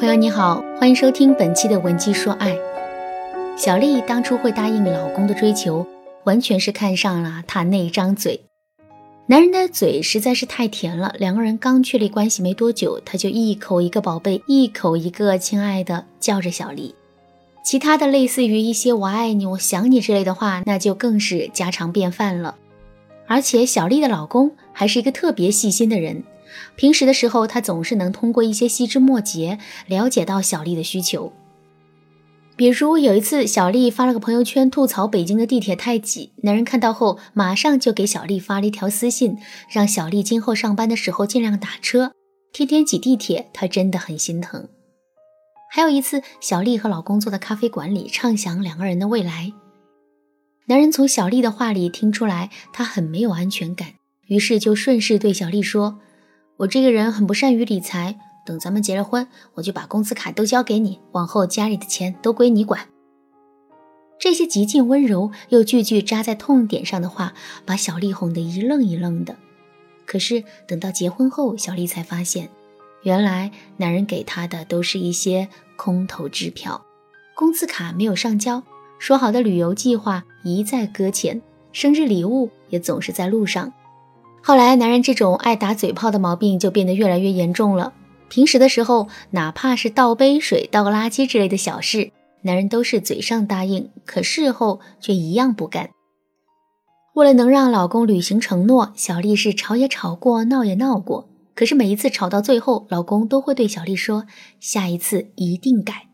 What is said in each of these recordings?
朋友你好，欢迎收听本期的文姬说爱。小丽当初会答应老公的追求，完全是看上了他那张嘴。男人的嘴实在是太甜了，两个人刚确立关系没多久，他就一口一个宝贝，一口一个亲爱的叫着小丽。其他的类似于一些我爱你、我想你之类的话，那就更是家常便饭了。而且小丽的老公还是一个特别细心的人。平时的时候，他总是能通过一些细枝末节了解到小丽的需求。比如有一次，小丽发了个朋友圈吐槽北京的地铁太挤，男人看到后马上就给小丽发了一条私信，让小丽今后上班的时候尽量打车。天天挤地铁，他真的很心疼。还有一次，小丽和老公坐在咖啡馆里畅想两个人的未来，男人从小丽的话里听出来他很没有安全感，于是就顺势对小丽说。我这个人很不善于理财，等咱们结了婚，我就把工资卡都交给你，往后家里的钱都归你管。这些极尽温柔又句句扎在痛点上的话，把小丽哄得一愣一愣的。可是等到结婚后，小丽才发现，原来男人给她的都是一些空头支票，工资卡没有上交，说好的旅游计划一再搁浅，生日礼物也总是在路上。后来，男人这种爱打嘴炮的毛病就变得越来越严重了。平时的时候，哪怕是倒杯水、倒个垃圾之类的小事，男人都是嘴上答应，可事后却一样不干。为了能让老公履行承诺，小丽是吵也吵过，闹也闹过。可是每一次吵到最后，老公都会对小丽说：“下一次一定改。”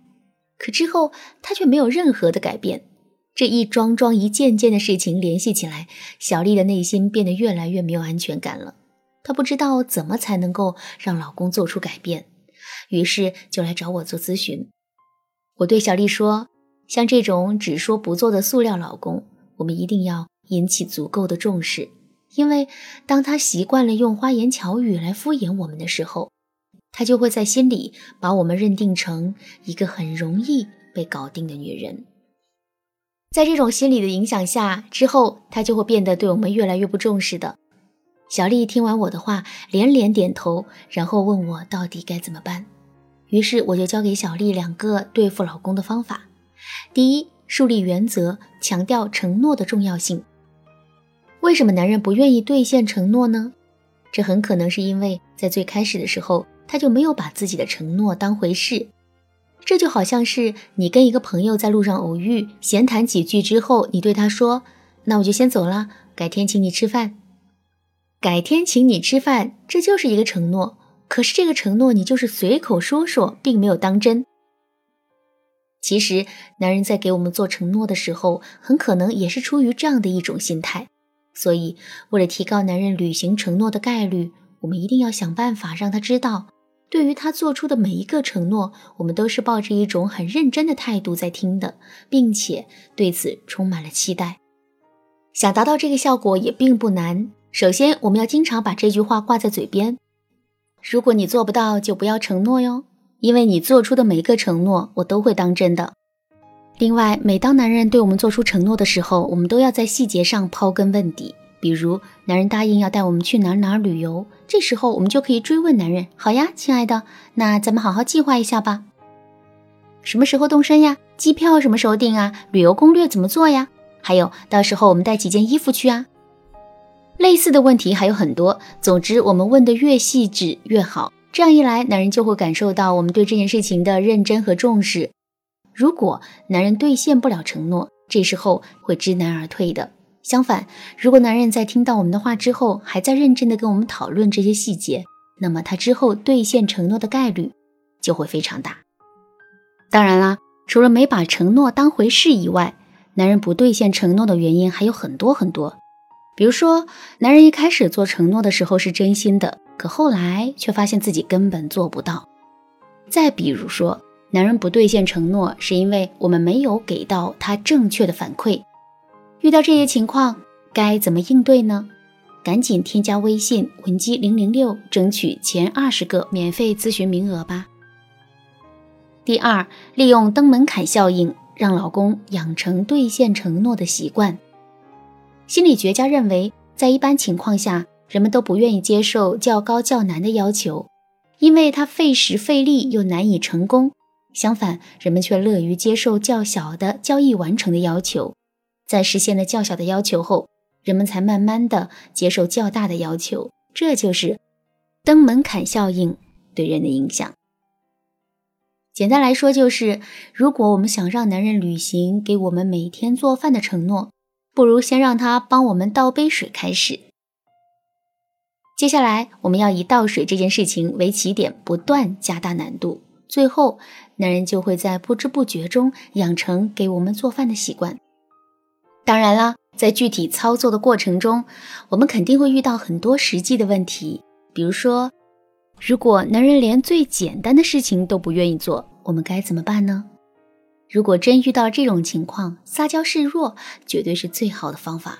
可之后，他却没有任何的改变。这一桩桩、一件件的事情联系起来，小丽的内心变得越来越没有安全感了。她不知道怎么才能够让老公做出改变，于是就来找我做咨询。我对小丽说：“像这种只说不做的塑料老公，我们一定要引起足够的重视，因为当他习惯了用花言巧语来敷衍我们的时候，他就会在心里把我们认定成一个很容易被搞定的女人。”在这种心理的影响下，之后他就会变得对我们越来越不重视的。小丽听完我的话，连连点头，然后问我到底该怎么办。于是我就教给小丽两个对付老公的方法：第一，树立原则，强调承诺的重要性。为什么男人不愿意兑现承诺呢？这很可能是因为在最开始的时候，他就没有把自己的承诺当回事。这就好像是你跟一个朋友在路上偶遇，闲谈几句之后，你对他说：“那我就先走了，改天请你吃饭。”改天请你吃饭，这就是一个承诺。可是这个承诺你就是随口说说，并没有当真。其实，男人在给我们做承诺的时候，很可能也是出于这样的一种心态。所以，为了提高男人履行承诺的概率，我们一定要想办法让他知道。对于他做出的每一个承诺，我们都是抱着一种很认真的态度在听的，并且对此充满了期待。想达到这个效果也并不难。首先，我们要经常把这句话挂在嘴边：如果你做不到，就不要承诺哟，因为你做出的每一个承诺，我都会当真的。另外，每当男人对我们做出承诺的时候，我们都要在细节上刨根问底。比如，男人答应要带我们去哪哪旅游，这时候我们就可以追问男人：“好呀，亲爱的，那咱们好好计划一下吧。什么时候动身呀？机票什么时候订啊？旅游攻略怎么做呀？还有，到时候我们带几件衣服去啊？”类似的问题还有很多。总之，我们问的越细致越好，这样一来，男人就会感受到我们对这件事情的认真和重视。如果男人兑现不了承诺，这时候会知难而退的。相反，如果男人在听到我们的话之后，还在认真的跟我们讨论这些细节，那么他之后兑现承诺的概率就会非常大。当然啦，除了没把承诺当回事以外，男人不兑现承诺的原因还有很多很多。比如说，男人一开始做承诺的时候是真心的，可后来却发现自己根本做不到。再比如说，男人不兑现承诺是因为我们没有给到他正确的反馈。遇到这些情况该怎么应对呢？赶紧添加微信文姬零零六，争取前二十个免费咨询名额吧。第二，利用登门槛效应，让老公养成兑现承诺的习惯。心理学家认为，在一般情况下，人们都不愿意接受较高较难的要求，因为它费时费力又难以成功。相反，人们却乐于接受较小的、较易完成的要求。在实现了较小的要求后，人们才慢慢的接受较大的要求。这就是登门槛效应对人的影响。简单来说，就是如果我们想让男人履行给我们每天做饭的承诺，不如先让他帮我们倒杯水开始。接下来，我们要以倒水这件事情为起点，不断加大难度，最后男人就会在不知不觉中养成给我们做饭的习惯。当然啦，在具体操作的过程中，我们肯定会遇到很多实际的问题，比如说。如果男人连最简单的事情都不愿意做，我们该怎么办呢？如果真遇到这种情况，撒娇示弱绝对是最好的方法。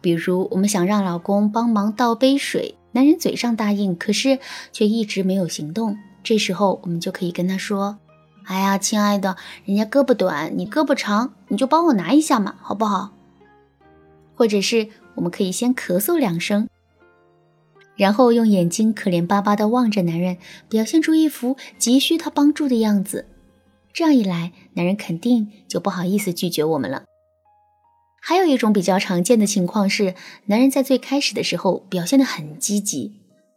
比如，我们想让老公帮忙倒杯水，男人嘴上答应，可是却一直没有行动。这时候，我们就可以跟他说：“哎呀，亲爱的，人家胳膊短，你胳膊长，你就帮我拿一下嘛，好不好？”或者是我们可以先咳嗽两声。然后用眼睛可怜巴巴地望着男人，表现出一副急需他帮助的样子。这样一来，男人肯定就不好意思拒绝我们了。还有一种比较常见的情况是，男人在最开始的时候表现得很积极，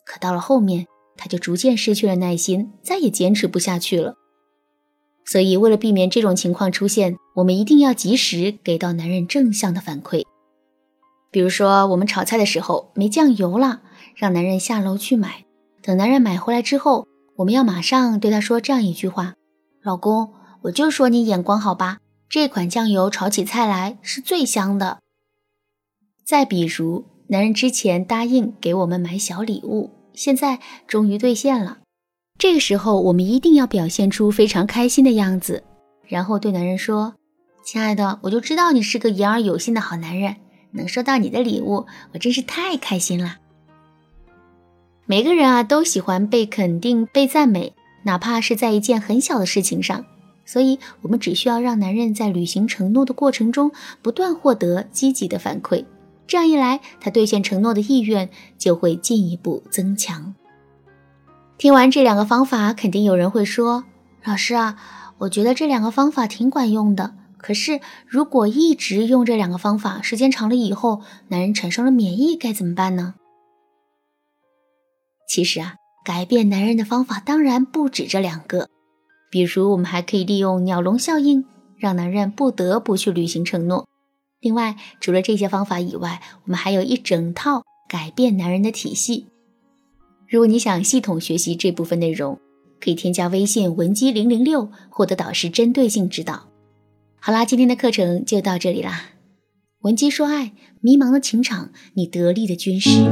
可到了后面，他就逐渐失去了耐心，再也坚持不下去了。所以，为了避免这种情况出现，我们一定要及时给到男人正向的反馈。比如说，我们炒菜的时候没酱油了。让男人下楼去买，等男人买回来之后，我们要马上对他说这样一句话：“老公，我就说你眼光好吧，这款酱油炒起菜来是最香的。”再比如，男人之前答应给我们买小礼物，现在终于兑现了，这个时候我们一定要表现出非常开心的样子，然后对男人说：“亲爱的，我就知道你是个言而有信的好男人，能收到你的礼物，我真是太开心了。”每个人啊都喜欢被肯定、被赞美，哪怕是在一件很小的事情上。所以，我们只需要让男人在履行承诺的过程中不断获得积极的反馈，这样一来，他兑现承诺的意愿就会进一步增强。听完这两个方法，肯定有人会说：“老师啊，我觉得这两个方法挺管用的。可是，如果一直用这两个方法，时间长了以后，男人产生了免疫，该怎么办呢？”其实啊，改变男人的方法当然不止这两个。比如，我们还可以利用鸟笼效应，让男人不得不去履行承诺。另外，除了这些方法以外，我们还有一整套改变男人的体系。如果你想系统学习这部分内容，可以添加微信文姬零零六，获得导师针对性指导。好啦，今天的课程就到这里啦。文姬说爱，迷茫的情场，你得力的军师。